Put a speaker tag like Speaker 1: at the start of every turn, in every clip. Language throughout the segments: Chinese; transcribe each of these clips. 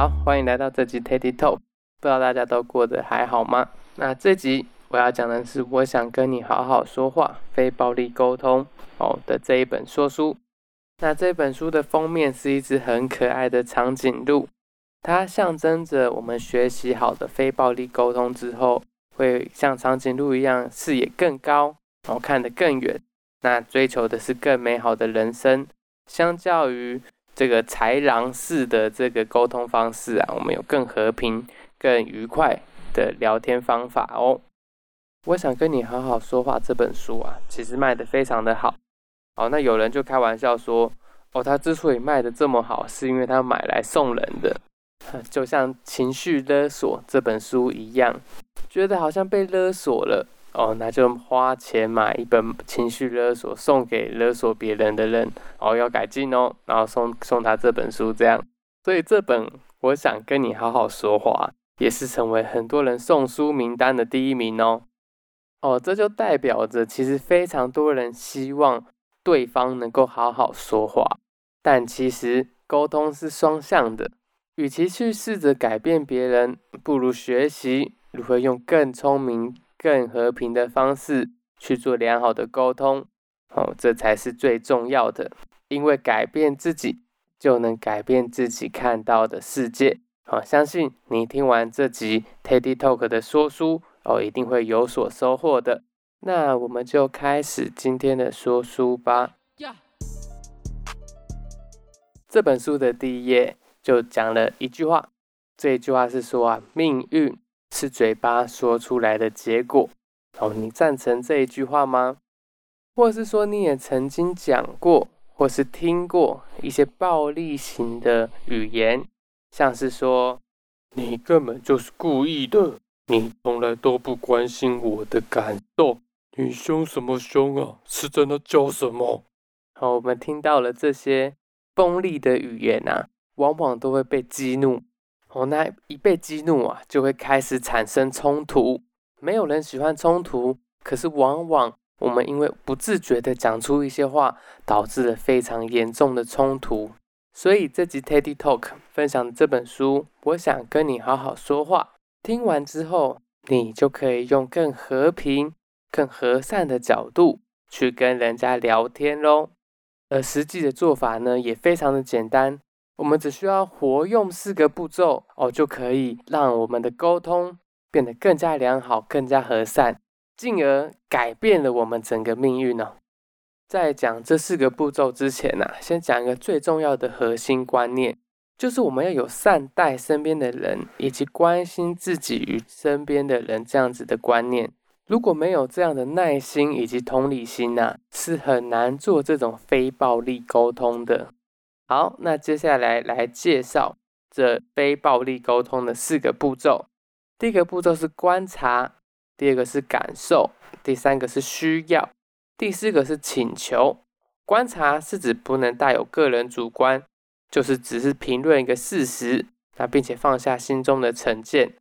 Speaker 1: 好，欢迎来到这集 Teddy Talk。不知道大家都过得还好吗？那这集我要讲的是，我想跟你好好说话，非暴力沟通哦的这一本说书。那这本书的封面是一只很可爱的长颈鹿，它象征着我们学习好的非暴力沟通之后，会像长颈鹿一样视野更高，然后看得更远。那追求的是更美好的人生，相较于。这个豺狼式的这个沟通方式啊，我们有更和平、更愉快的聊天方法哦。我想跟你好好说话这本书啊，其实卖的非常的好。好，那有人就开玩笑说，哦，他之所以卖的这么好，是因为他买来送人的，就像情绪勒索这本书一样，觉得好像被勒索了。哦，那就花钱买一本情绪勒索，送给勒索别人的人，哦，要改进哦，然后送送他这本书，这样，所以这本我想跟你好好说话，也是成为很多人送书名单的第一名哦。哦，这就代表着其实非常多人希望对方能够好好说话，但其实沟通是双向的，与其去试着改变别人，不如学习如何用更聪明。更和平的方式去做良好的沟通，哦，这才是最重要的。因为改变自己，就能改变自己看到的世界。好，相信你听完这集 Teddy Talk 的说书，哦，一定会有所收获的。那我们就开始今天的说书吧。这本书的第一页就讲了一句话，这一句话是说啊，命运。是嘴巴说出来的结果。哦，你赞成这一句话吗？或是说你也曾经讲过，或是听过一些暴力型的语言，像是说你根本就是故意的，你从来都不关心我的感受，你凶什么凶啊？是真的叫什么？好，我们听到了这些锋利的语言啊，往往都会被激怒。哦，那一被激怒啊，就会开始产生冲突。没有人喜欢冲突，可是往往我们因为不自觉的讲出一些话，导致了非常严重的冲突。所以这集 Teddy Talk 分享这本书，我想跟你好好说话。听完之后，你就可以用更和平、更和善的角度去跟人家聊天喽。而实际的做法呢，也非常的简单。我们只需要活用四个步骤哦，就可以让我们的沟通变得更加良好、更加和善，进而改变了我们整个命运呢。在讲这四个步骤之前呢，先讲一个最重要的核心观念，就是我们要有善待身边的人，以及关心自己与身边的人这样子的观念。如果没有这样的耐心以及同理心呐，是很难做这种非暴力沟通的。好，那接下来来介绍这非暴力沟通的四个步骤。第一个步骤是观察，第二个是感受，第三个是需要，第四个是请求。观察是指不能带有个人主观，就是只是评论一个事实，那并且放下心中的成见。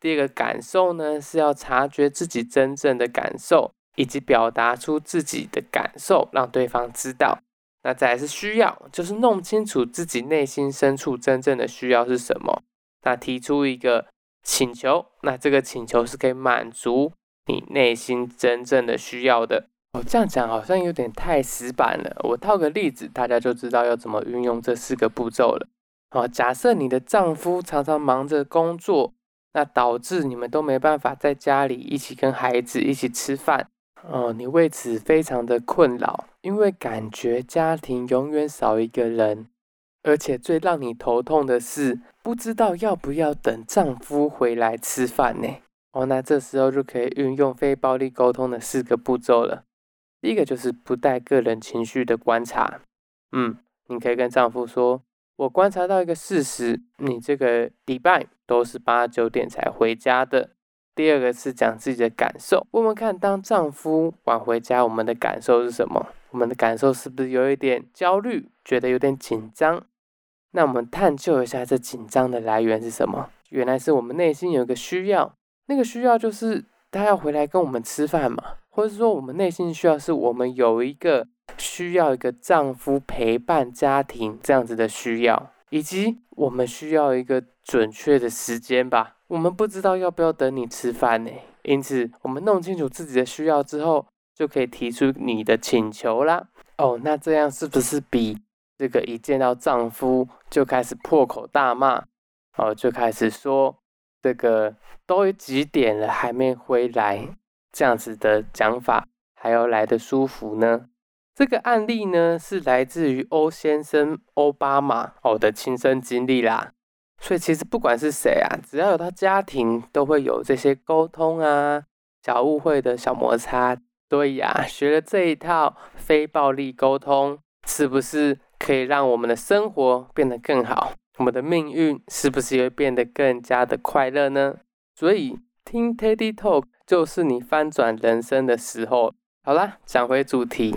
Speaker 1: 第二个感受呢，是要察觉自己真正的感受，以及表达出自己的感受，让对方知道。那再是需要，就是弄清楚自己内心深处真正的需要是什么。那提出一个请求，那这个请求是可以满足你内心真正的需要的。哦，这样讲好像有点太死板了。我套个例子，大家就知道要怎么运用这四个步骤了。哦，假设你的丈夫常常忙着工作，那导致你们都没办法在家里一起跟孩子一起吃饭。哦，你为此非常的困扰，因为感觉家庭永远少一个人，而且最让你头痛的是，不知道要不要等丈夫回来吃饭呢？哦，那这时候就可以运用非暴力沟通的四个步骤了。第一个就是不带个人情绪的观察，嗯，你可以跟丈夫说：“我观察到一个事实，你这个礼拜都是八九点才回家的。”第二个是讲自己的感受，问问看，当丈夫晚回家，我们的感受是什么？我们的感受是不是有一点焦虑，觉得有点紧张？那我们探究一下，这紧张的来源是什么？原来是我们内心有一个需要，那个需要就是他要回来跟我们吃饭嘛，或者说我们内心需要是我们有一个需要一个丈夫陪伴家庭这样子的需要。以及我们需要一个准确的时间吧。我们不知道要不要等你吃饭呢，因此我们弄清楚自己的需要之后，就可以提出你的请求啦。哦，那这样是不是比这个一见到丈夫就开始破口大骂，哦，就开始说这个都几点了还没回来，这样子的讲法还要来的舒服呢？这个案例呢是来自于欧先生奥巴马哦的亲身经历啦。所以其实不管是谁啊，只要有他家庭，都会有这些沟通啊、小误会的小摩擦。所以啊，学了这一套非暴力沟通，是不是可以让我们的生活变得更好？我们的命运是不是也会变得更加的快乐呢？所以听 Teddy Talk 就是你翻转人生的时候。好啦，讲回主题。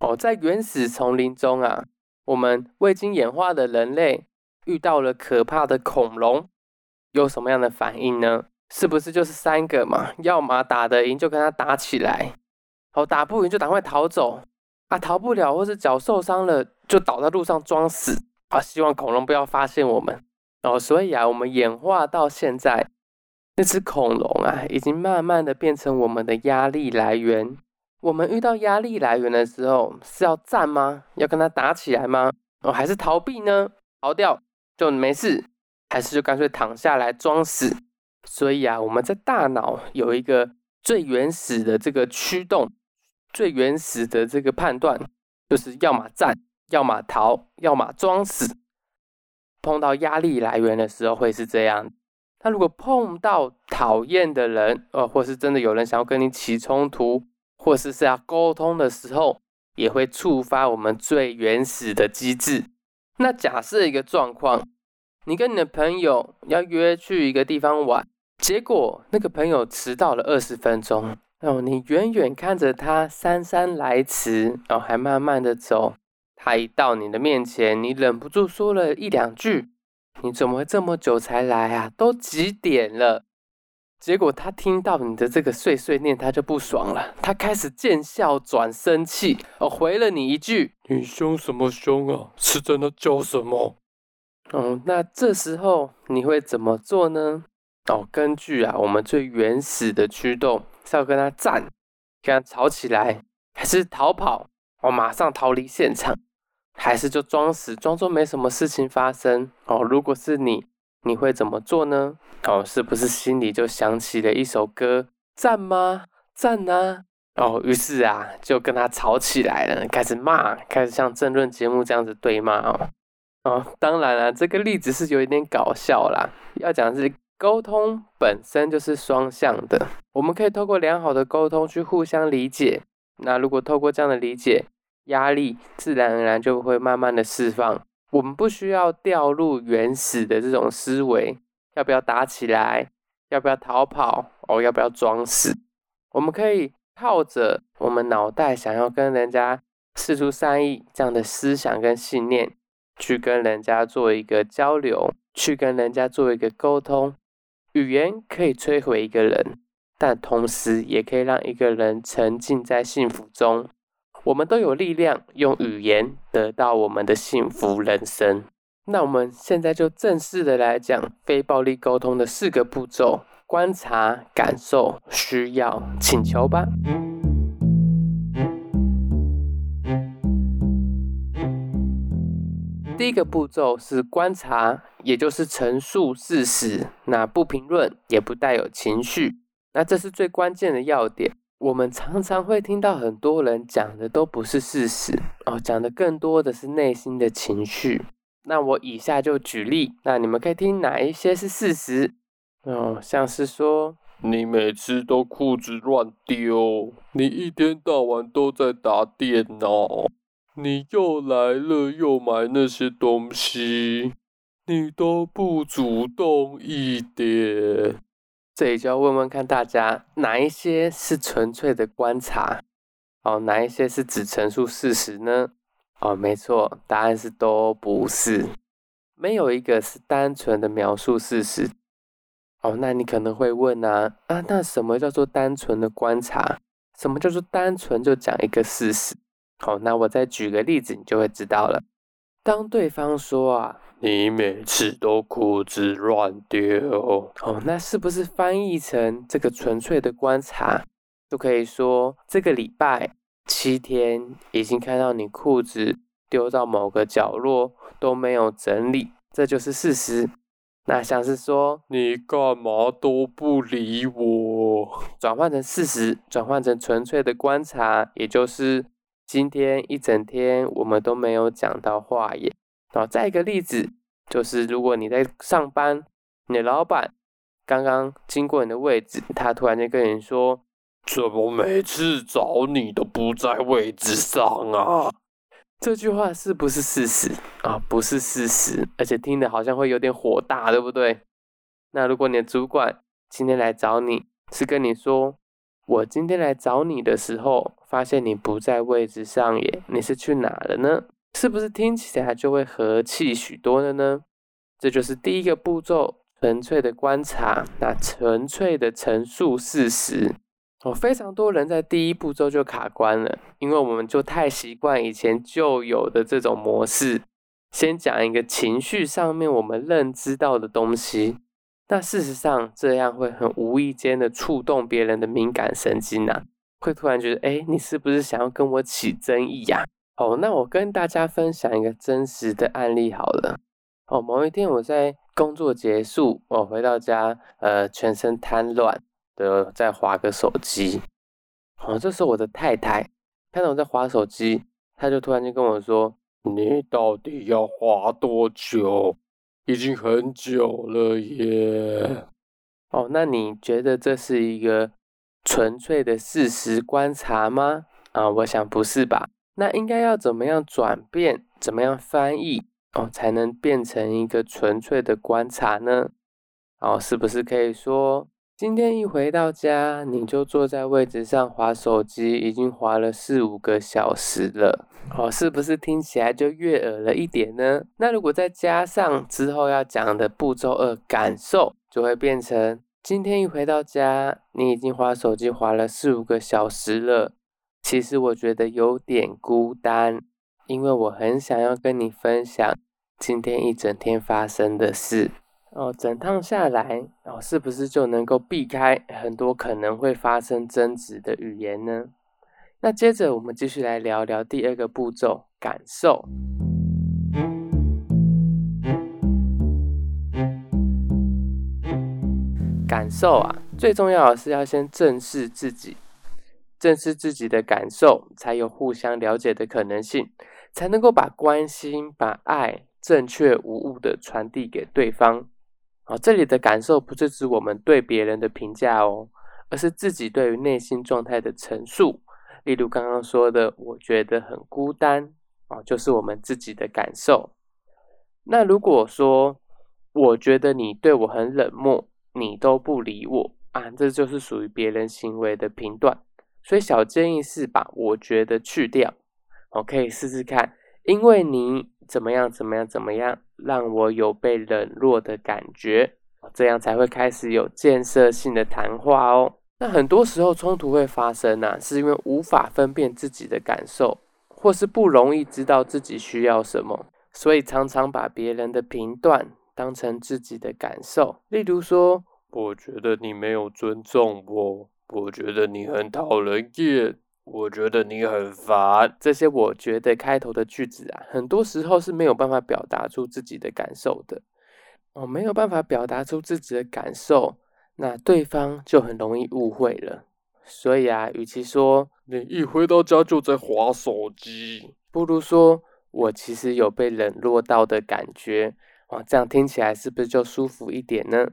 Speaker 1: 哦，在原始丛林中啊，我们未经演化的人类。遇到了可怕的恐龙，有什么样的反应呢？是不是就是三个嘛？要么打得赢就跟他打起来，好打不赢就赶快逃走啊！逃不了或是脚受伤了，就倒在路上装死啊！希望恐龙不要发现我们哦。所以啊，我们演化到现在，那只恐龙啊，已经慢慢的变成我们的压力来源。我们遇到压力来源的时候，是要战吗？要跟他打起来吗？哦，还是逃避呢？逃掉？就没事，还是就干脆躺下来装死。所以啊，我们在大脑有一个最原始的这个驱动，最原始的这个判断，就是要么战，要么逃，要么装死。碰到压力来源的时候会是这样。那如果碰到讨厌的人，呃，或是真的有人想要跟你起冲突，或是是要沟通的时候，也会触发我们最原始的机制。那假设一个状况，你跟你的朋友要约去一个地方玩，结果那个朋友迟到了二十分钟，哦，你远远看着他姗姗来迟，然后还慢慢的走，他一到你的面前，你忍不住说了一两句，你怎么这么久才来啊？都几点了？结果他听到你的这个碎碎念，他就不爽了，他开始见笑转生气，哦，回了你一句：“你凶什么凶啊？是真的叫什么？”哦，那这时候你会怎么做呢？哦，根据啊，我们最原始的驱动是要跟他战，跟他吵起来，还是逃跑？哦，马上逃离现场，还是就装死，装作没什么事情发生？哦，如果是你。你会怎么做呢？哦，是不是心里就想起了一首歌，赞吗？赞啊！哦，于是啊，就跟他吵起来了，开始骂，开始像争论节目这样子对骂哦。哦，当然了，这个例子是有一点搞笑啦。要讲是沟通本身就是双向的，我们可以透过良好的沟通去互相理解。那如果透过这样的理解，压力自然而然就会慢慢的释放。我们不需要掉入原始的这种思维，要不要打起来？要不要逃跑？哦，要不要装死？我们可以靠着我们脑袋想要跟人家试出善意这样的思想跟信念，去跟人家做一个交流，去跟人家做一个沟通。语言可以摧毁一个人，但同时也可以让一个人沉浸在幸福中。我们都有力量用语言得到我们的幸福人生。那我们现在就正式的来讲非暴力沟通的四个步骤：观察、感受、需要、请求吧。第一个步骤是观察，也就是陈述事实，那不评论，也不带有情绪。那这是最关键的要点。我们常常会听到很多人讲的都不是事实哦，讲的更多的是内心的情绪。那我以下就举例，那你们可以听哪一些是事实哦，像是说你每次都裤子乱丢，你一天到晚都在打电脑，你又来了又买那些东西，你都不主动一点。这里就要问问看大家，哪一些是纯粹的观察？哦，哪一些是只陈述事实呢？哦，没错，答案是都不是，没有一个是单纯的描述事实。哦，那你可能会问啊，啊，那什么叫做单纯的观察？什么叫做单纯就讲一个事实？好，那我再举个例子，你就会知道了。当对方说啊，
Speaker 2: 你每次都裤子乱丢，
Speaker 1: 哦，那是不是翻译成这个纯粹的观察，就可以说这个礼拜七天已经看到你裤子丢到某个角落都没有整理，这就是事实。那像是说
Speaker 2: 你干嘛都不理我，
Speaker 1: 转换成事实，转换成纯粹的观察，也就是今天一整天我们都没有讲到话耶。好，再一个例子就是，如果你在上班，你的老板刚刚经过你的位置，他突然间跟你说：“
Speaker 2: 怎么每次找你都不在位置上啊？”
Speaker 1: 这句话是不是事实啊？不是事实，而且听的好像会有点火大，对不对？那如果你的主管今天来找你，是跟你说，我今天来找你的时候，发现你不在位置上耶，你是去哪了呢？是不是听起来就会和气许多了呢？这就是第一个步骤，纯粹的观察，那纯粹的陈述事实。哦，非常多人在第一步骤就卡关了，因为我们就太习惯以前就有的这种模式，先讲一个情绪上面我们认知到的东西，那事实上这样会很无意间的触动别人的敏感神经啊，会突然觉得，哎，你是不是想要跟我起争议呀？哦，那我跟大家分享一个真实的案例好了。哦，某一天我在工作结束，我回到家，呃，全身瘫软。的在划个手机，哦，这时候我的太太看到我在划手机，她就突然间跟我说：“
Speaker 2: 你到底要划多久？已经很久了耶。”
Speaker 1: 哦，那你觉得这是一个纯粹的事实观察吗？啊，我想不是吧？那应该要怎么样转变，怎么样翻译哦，才能变成一个纯粹的观察呢？哦，是不是可以说？今天一回到家，你就坐在位置上划手机，已经划了四五个小时了。哦，是不是听起来就悦耳了一点呢？那如果再加上之后要讲的步骤二，感受，就会变成今天一回到家，你已经划手机划了四五个小时了。其实我觉得有点孤单，因为我很想要跟你分享今天一整天发生的事。哦，整趟下来，哦，是不是就能够避开很多可能会发生争执的语言呢？那接着我们继续来聊聊第二个步骤，感受。感受啊，最重要的是要先正视自己，正视自己的感受，才有互相了解的可能性，才能够把关心、把爱正确无误的传递给对方。啊，这里的感受不是指我们对别人的评价哦，而是自己对于内心状态的陈述。例如刚刚说的，我觉得很孤单，啊，就是我们自己的感受。那如果说我觉得你对我很冷漠，你都不理我啊，这就是属于别人行为的评断。所以小建议是把我觉得去掉，我，可以试试看，因为你怎么样怎么样怎么样。让我有被冷落的感觉，这样才会开始有建设性的谈话哦。那很多时候冲突会发生啊，是因为无法分辨自己的感受，或是不容易知道自己需要什么，所以常常把别人的评断当成自己的感受。例如说，
Speaker 2: 我觉得你没有尊重我，我觉得你很讨人厌。我觉得你很烦。
Speaker 1: 这些我觉得开头的句子啊，很多时候是没有办法表达出自己的感受的。哦，没有办法表达出自己的感受，那对方就很容易误会了。所以啊，与其说
Speaker 2: 你一回到家就在划手机，
Speaker 1: 不如说我其实有被冷落到的感觉。哦，这样听起来是不是就舒服一点呢？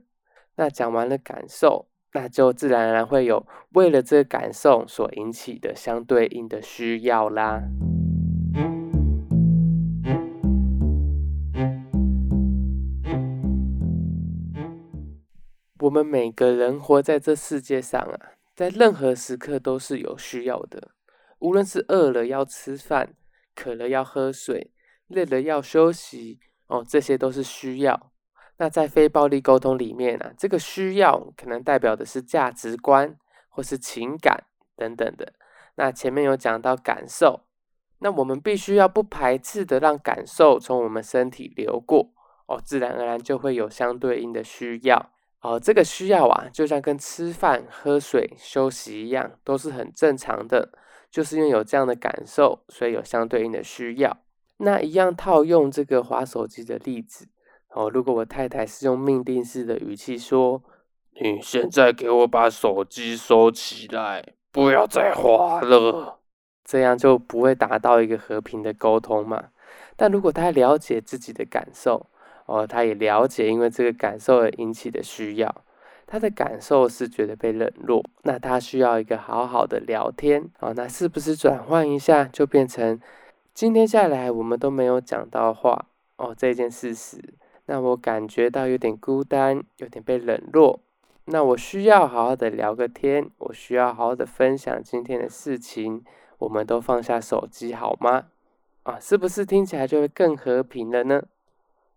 Speaker 1: 那讲完了感受。那就自然而然会有为了这个感受所引起的相对应的需要啦。我们每个人活在这世界上啊，在任何时刻都是有需要的，无论是饿了要吃饭，渴了要喝水，累了要休息，哦，这些都是需要。那在非暴力沟通里面啊，这个需要可能代表的是价值观或是情感等等的。那前面有讲到感受，那我们必须要不排斥的让感受从我们身体流过哦，自然而然就会有相对应的需要哦。这个需要啊，就像跟吃饭、喝水、休息一样，都是很正常的。就是因为有这样的感受，所以有相对应的需要。那一样套用这个滑手机的例子哦，如果我太太是用命令式的语气说：“
Speaker 2: 你现在给我把手机收起来，不要再滑了。”
Speaker 1: 这样就不会达到一个和平的沟通嘛。但如果他了解自己的感受哦，他也了解因为这个感受而引起的需要，他的感受是觉得被冷落，那他需要一个好好的聊天哦。那是不是转换一下就变成今天下来我们都没有讲到话哦这件事实，那我感觉到有点孤单，有点被冷落。那我需要好好的聊个天，我需要好好的分享今天的事情。我们都放下手机好吗？啊，是不是听起来就会更和平了呢？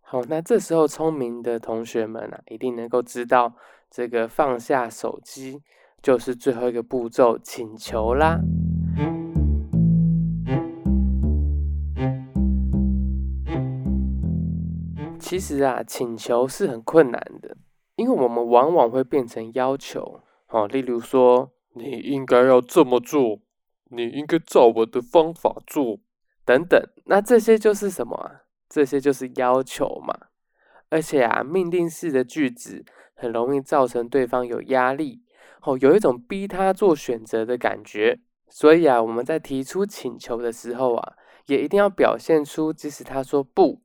Speaker 1: 好，那这时候聪明的同学们啊，一定能够知道这个放下手机就是最后一个步骤——请求啦。其实啊，请求是很困难的，因为我们往往会变成要求。哦，例如说，
Speaker 2: 你应该要这么做。你应该照我的方法做，
Speaker 1: 等等，那这些就是什么啊？这些就是要求嘛。而且啊，命令式的句子很容易造成对方有压力，哦，有一种逼他做选择的感觉。所以啊，我们在提出请求的时候啊，也一定要表现出，即使他说不，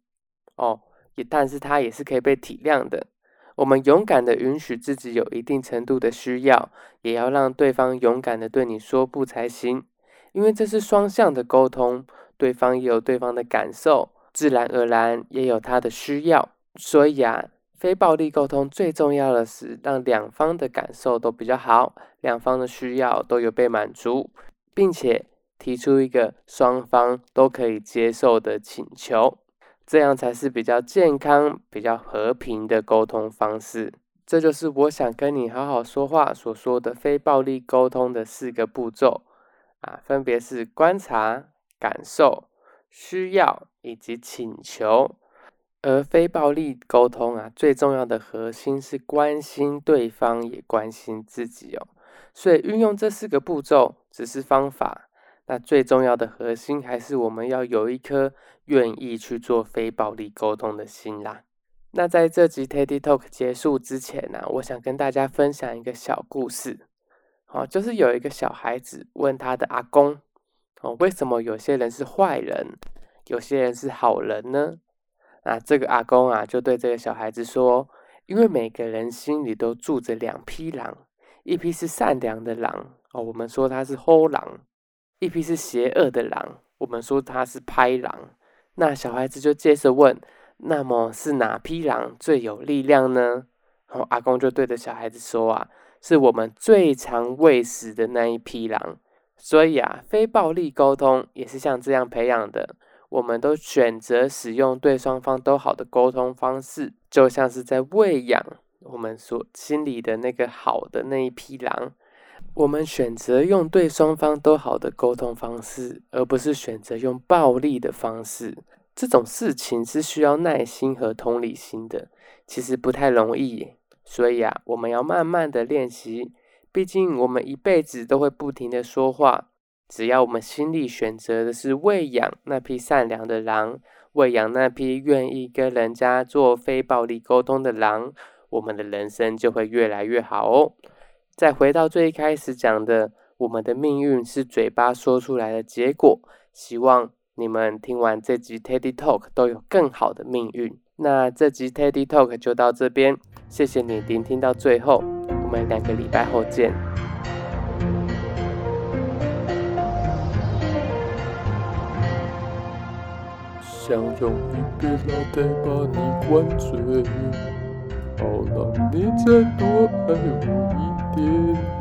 Speaker 1: 哦，也但是他也是可以被体谅的。我们勇敢的允许自己有一定程度的需要，也要让对方勇敢的对你说不才行。因为这是双向的沟通，对方也有对方的感受，自然而然也有他的需要。所以啊，非暴力沟通最重要的是让两方的感受都比较好，两方的需要都有被满足，并且提出一个双方都可以接受的请求，这样才是比较健康、比较和平的沟通方式。这就是我想跟你好好说话所说的非暴力沟通的四个步骤。啊，分别是观察、感受、需要以及请求。而非暴力沟通啊，最重要的核心是关心对方，也关心自己哦。所以运用这四个步骤只是方法，那最重要的核心还是我们要有一颗愿意去做非暴力沟通的心啦。那在这集 Teddy Talk 结束之前呢，我想跟大家分享一个小故事。哦，就是有一个小孩子问他的阿公，哦，为什么有些人是坏人，有些人是好人呢？那这个阿公啊，就对这个小孩子说，因为每个人心里都住着两匹狼，一匹是善良的狼，哦，我们说他是吼狼；一匹是邪恶的狼，我们说他是拍狼。那小孩子就接着问，那么是哪匹狼最有力量呢？然后阿公就对着小孩子说啊。是我们最常喂食的那一批狼，所以啊，非暴力沟通也是像这样培养的。我们都选择使用对双方都好的沟通方式，就像是在喂养我们所心里的那个好的那一批狼。我们选择用对双方都好的沟通方式，而不是选择用暴力的方式。这种事情是需要耐心和同理心的，其实不太容易。所以啊，我们要慢慢的练习。毕竟我们一辈子都会不停的说话，只要我们心里选择的是喂养那批善良的狼，喂养那批愿意跟人家做非暴力沟通的狼，我们的人生就会越来越好哦。再回到最一开始讲的，我们的命运是嘴巴说出来的结果。希望你们听完这集 Teddy Talk 都有更好的命运。那这集 Teddy Talk 就到这边，谢谢你聆听到最后，我们两个礼拜后见。
Speaker 2: 想用一杯老太把你灌醉，好让你再多爱我一点。